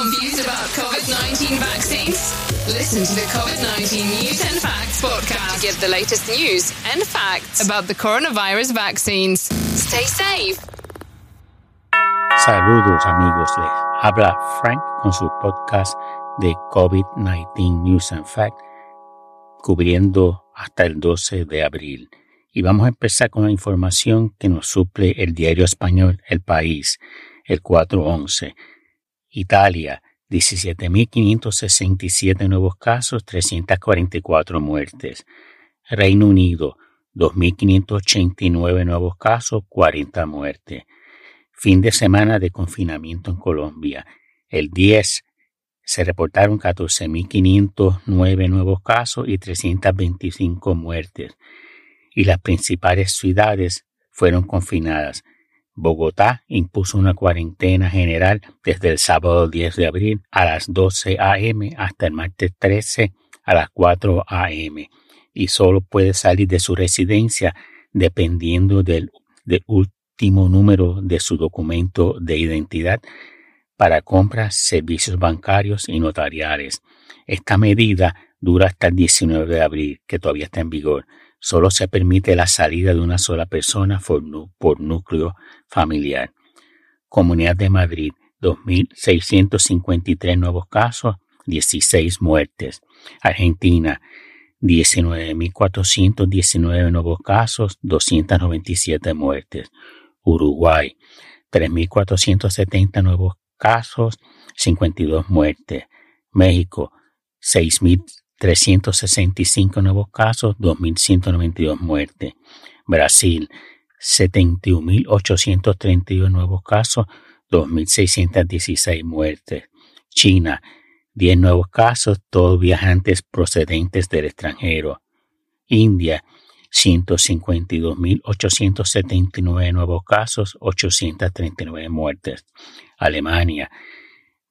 Confused about COVID 19 vaccines? Listen to the COVID 19 News and Facts podcast to get the latest news and facts about the coronavirus vaccines. Stay safe. Saludos amigos, les habla Frank con su podcast de COVID-19 News and Facts, cubriendo hasta el 12 de abril. Y vamos a empezar con la información que nos suple el diario español El País, el 411. Italia, 17.567 nuevos casos, 344 muertes. Reino Unido, 2.589 nuevos casos, 40 muertes. Fin de semana de confinamiento en Colombia. El 10 se reportaron 14.509 nuevos casos y 325 muertes y las principales ciudades fueron confinadas. Bogotá impuso una cuarentena general desde el sábado 10 de abril a las 12 a.m. hasta el martes 13 a las 4 a.m. y solo puede salir de su residencia dependiendo del, último número de su documento de identidad para compras, servicios bancarios y notariales. Esta medida dura hasta el 19 de abril, que todavía está en vigor solo se permite la salida de una sola persona por, núcleo familiar. Comunidad de Madrid, 2.653 nuevos casos, 16 muertes. Argentina, 19.419 nuevos casos, 297 muertes. Uruguay, 3.470 nuevos casos, 52 muertes. México, 6.000 365 nuevos casos, 2.192 muertes. Brasil, 71.832 nuevos casos, 2.616 muertes. China, 10 nuevos casos, todos viajantes procedentes del extranjero. India, 152.879 nuevos casos, 839 muertes. Alemania,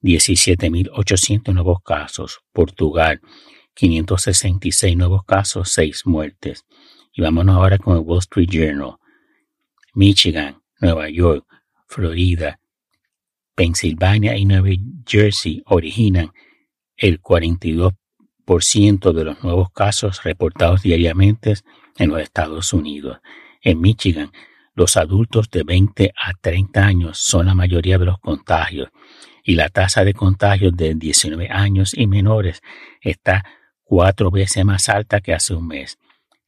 17.800 nuevos casos. Portugal, 566 nuevos casos, 6 muertes. Y vámonos ahora con el Wall Street Journal. Michigan, Nueva York, Florida, Pensilvania y Nueva Jersey originan el 42% de los nuevos casos reportados diariamente en los Estados Unidos. En Michigan, los adultos de 20 a 30 años son la mayoría de los contagios y la tasa de contagios de 19 años y menores está cuatro veces más alta que hace un mes.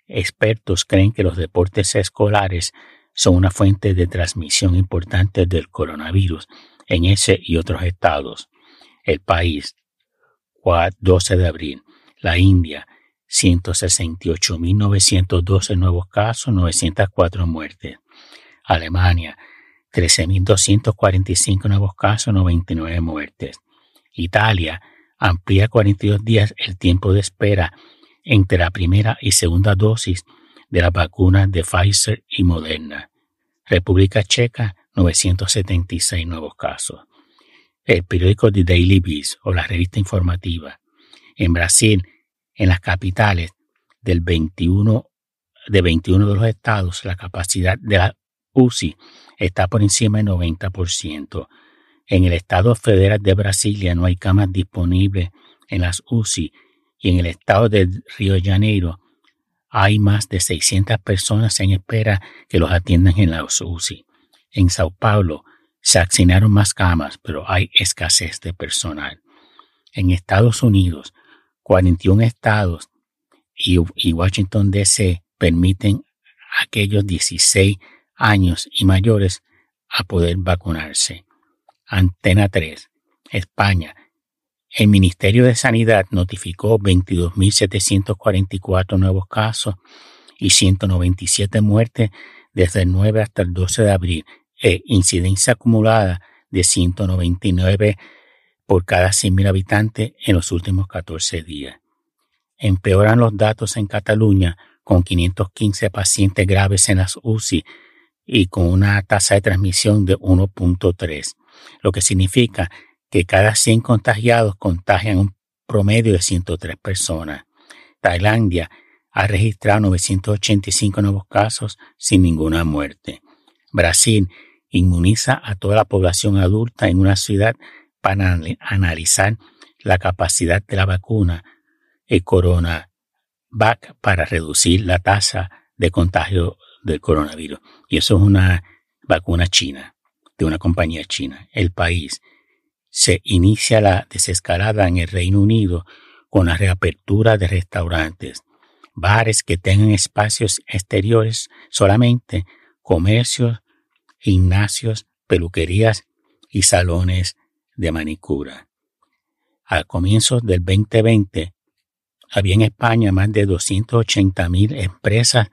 Expertos creen que los deportes escolares son una fuente de transmisión importante del coronavirus en ese y otros estados. El país, 12 de abril. La India, 168.912 nuevos casos, 904 muertes. Alemania, 13.245 nuevos casos, 99 muertes. Italia, amplía 42 días el tiempo de espera entre la primera y segunda dosis de las vacunas de Pfizer y Moderna. República Checa, 976 nuevos casos. El periódico The Daily Beast o la revista informativa. En Brasil, en las capitales del 21, de 21 de los estados, la capacidad de la UCI está por encima del 90%. En el estado federal de Brasilia no hay camas disponibles en las UCI y en el estado de Río de Janeiro hay más de 600 personas en espera que los atiendan en las UCI. En Sao Paulo se asignaron más camas, pero hay escasez de personal. En Estados Unidos, 41 estados y, y Washington DC permiten a aquellos 16 años y mayores a poder vacunarse. Antena 3, España. El Ministerio de Sanidad notificó 22.744 nuevos casos y 197 muertes desde el 9 hasta el 12 de abril e incidencia acumulada de 199 por cada 100.000 habitantes en los últimos 14 días. Empeoran los datos en Cataluña con 515 pacientes graves en las UCI y con una tasa de transmisión de 1.3 lo que significa que cada 100 contagiados contagian un promedio de 103 personas. Tailandia ha registrado 985 nuevos casos sin ninguna muerte. Brasil inmuniza a toda la población adulta en una ciudad para analizar la capacidad de la vacuna el CoronaVac para reducir la tasa de contagio del coronavirus. Y eso es una vacuna china, de una compañía china. El país se inicia la desescalada en el Reino Unido con la reapertura de restaurantes, bares que tengan espacios exteriores solamente, comercios, gimnasios, peluquerías y salones de manicura. Al comienzo del 2020, había en España más de 280 mil empresas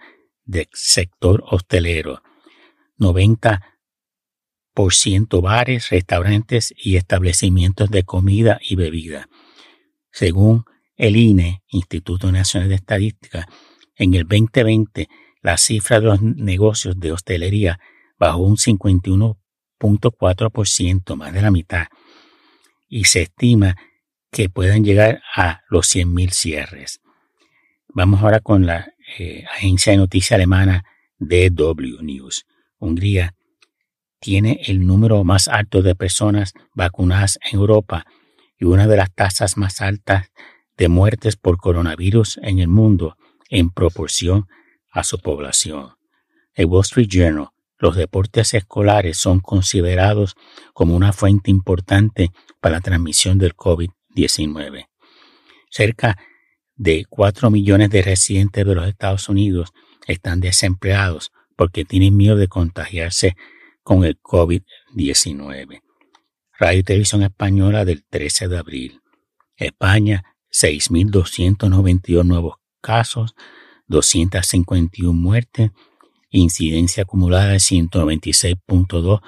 del sector hostelero, 90% bares, restaurantes y establecimientos de comida y bebida. Según el INE, Instituto Nacional de Estadística, en el 2020 la cifra de los negocios de hostelería bajó un 51.4%, más de la mitad, y se estima que puedan llegar a los 100.000 cierres. Vamos ahora con la eh, agencia de noticias alemana DW News. Hungría tiene el número más alto de personas vacunadas en Europa y una de las tasas más altas de muertes por coronavirus en el mundo en proporción a su población. El Wall Street Journal, los deportes escolares son considerados como una fuente importante para la transmisión del COVID-19. Cerca de 4 millones de residentes de los Estados Unidos están desempleados porque tienen miedo de contagiarse con el COVID-19. Radio y Televisión Española del 13 de abril. España, 6.292 nuevos casos, 251 muertes, incidencia acumulada de 196.2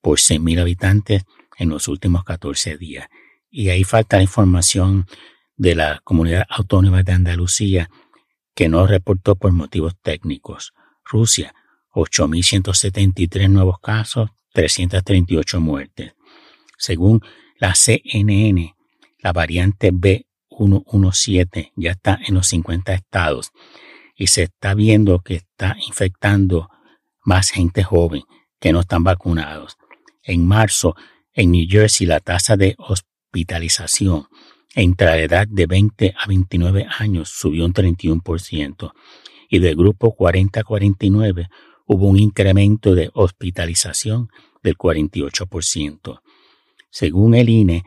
por 100.000 habitantes en los últimos 14 días. Y ahí falta la información de la Comunidad Autónoma de Andalucía que no reportó por motivos técnicos. Rusia, 8.173 nuevos casos, 338 muertes. Según la CNN, la variante B117 ya está en los 50 estados y se está viendo que está infectando más gente joven que no están vacunados. En marzo, en New Jersey, la tasa de hospitalización entre la edad de 20 a 29 años subió un 31% y del grupo 40 a 49 hubo un incremento de hospitalización del 48%. Según el INE,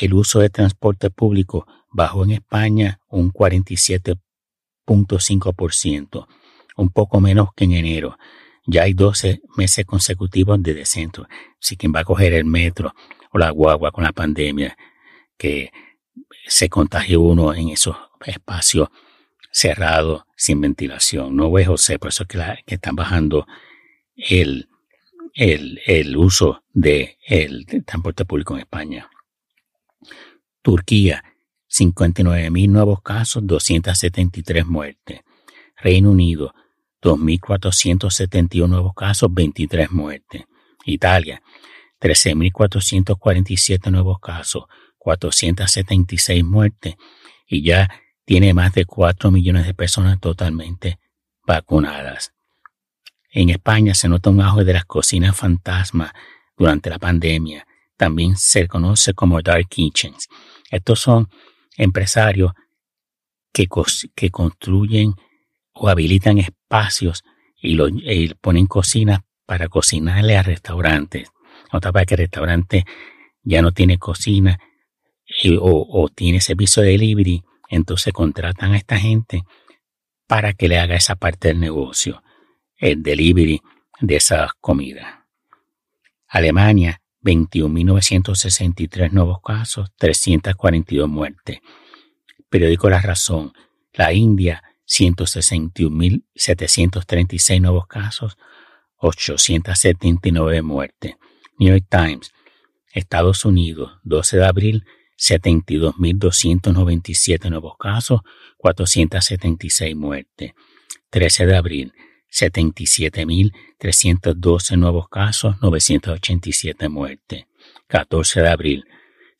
el uso de transporte público bajó en España un 47.5%, un poco menos que en enero. Ya hay 12 meses consecutivos de descenso. Si quien va a coger el metro o la guagua con la pandemia, que se contagió uno en esos espacios cerrados sin ventilación. No ve José, por eso es que, están bajando el, el, uso del de transporte público en España. Turquía, 59 mil nuevos casos, 273 muertes. Reino Unido, 2.471 nuevos casos, 23 muertes. Italia, 13.447 nuevos casos, 476 muertes y ya tiene más de 4 millones de personas totalmente vacunadas. En España se nota un auge de las cocinas fantasma durante la pandemia. También se conoce como dark kitchens. Estos son empresarios que, construyen o habilitan espacios y, ponen cocinas para cocinarle a restaurantes. Otra para que el restaurante ya no tiene cocina o, tiene servicio de delivery, entonces contratan a esta gente para que le haga esa parte del negocio, el delivery de esas comidas. Alemania, 21.963 nuevos casos, 342 muertes. Periódico La Razón. La India, 161.736 nuevos casos, 879 muertes. New York Times. Estados Unidos, 12 de abril, 72.297 nuevos casos, 476 muertes. 13 de abril, 77.312 nuevos casos, 987 muertes. 14 de abril,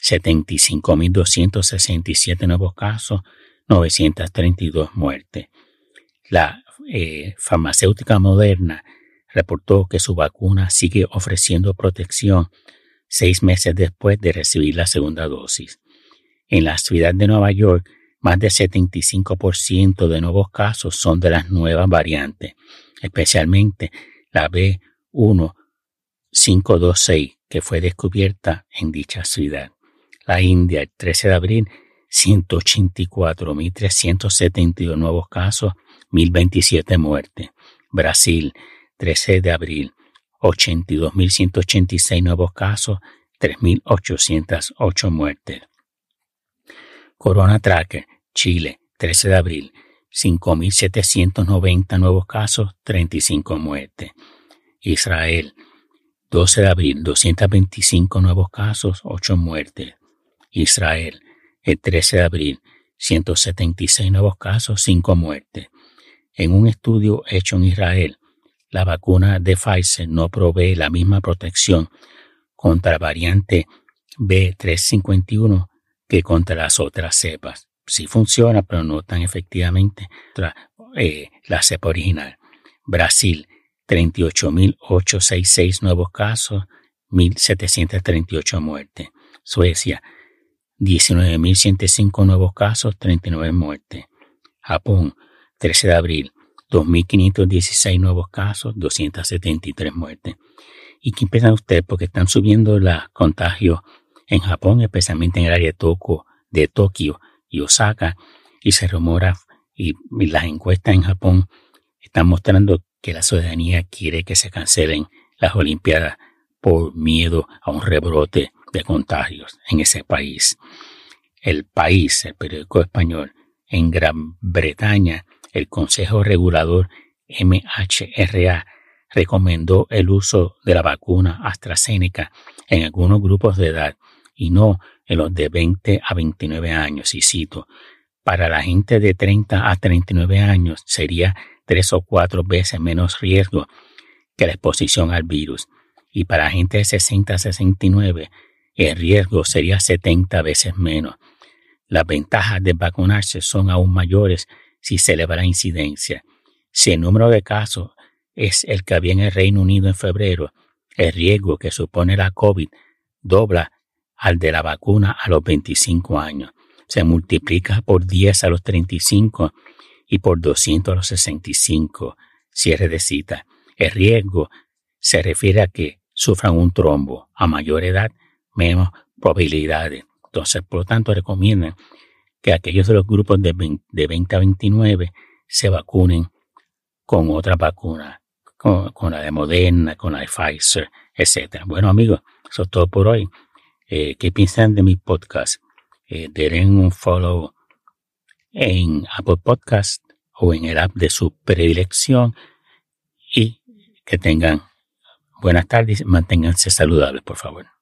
75.267 nuevos casos, 932 muertes. La eh, farmacéutica moderna reportó que su vacuna sigue ofreciendo protección seis meses después de recibir la segunda dosis. En la ciudad de Nueva York, más del 75% de nuevos casos son de las nuevas variantes, especialmente la B1526 que fue descubierta en dicha ciudad. La India, el 13 de abril, 184.372 nuevos casos, 1.027 muertes. Brasil, 13 de abril, 82.186 nuevos casos, 3.808 muertes. Corona Tracker, Chile, 13 de abril, 5.790 nuevos casos, 35 muertes. Israel, 12 de abril, 225 nuevos casos, 8 muertes. Israel, el 13 de abril, 176 nuevos casos, 5 muertes. En un estudio hecho en Israel, la vacuna de Pfizer no provee la misma protección contra la variante B351 que contra las otras cepas. Sí funciona, pero no tan efectivamente contra eh, la cepa original. Brasil, 38.866 nuevos casos, 1.738 muertes. Suecia, 19.105 nuevos casos, 39 muertes. Japón, 13 de abril, 2.516 nuevos casos, 273 muertes. ¿Y qué piensan ustedes? Porque están subiendo los contagios en Japón, especialmente en el área de, Tokio, de Tokio y Osaka, y se rumora, y, las encuestas en Japón están mostrando que la ciudadanía quiere que se cancelen las Olimpiadas por miedo a un rebrote de contagios en ese país. El país, el periódico español, en Gran Bretaña, el Consejo Regulador MHRA recomendó el uso de la vacuna AstraZeneca en algunos grupos de edad y no en los de 20 a 29 años. Y cito, para la gente de 30 a 39 años sería tres o cuatro veces menos riesgo que la exposición al virus. Y para la gente de 60 a 69, el riesgo sería 70 veces menos. Las ventajas de vacunarse son aún mayores si la incidencia. Si el número de casos es el que había en el Reino Unido en febrero, el riesgo que supone la COVID dobla al de la vacuna a los 25 años. Se multiplica por 10 a los 35 y por 200 a los 65. Cierre de cita. El riesgo se refiere a que sufran un trombo. A mayor edad, menos probabilidades. Entonces, por lo tanto, recomiendan que aquellos de los grupos de 20, a 29 se vacunen con otra vacuna, con, la de Moderna, con la de Pfizer, etc. Bueno, amigos, eso es todo por hoy. Eh, ¿Qué piensan de mi podcast? Eh, un follow en Apple Podcast o en el app de su predilección y que tengan buenas tardes, manténganse saludables, por favor.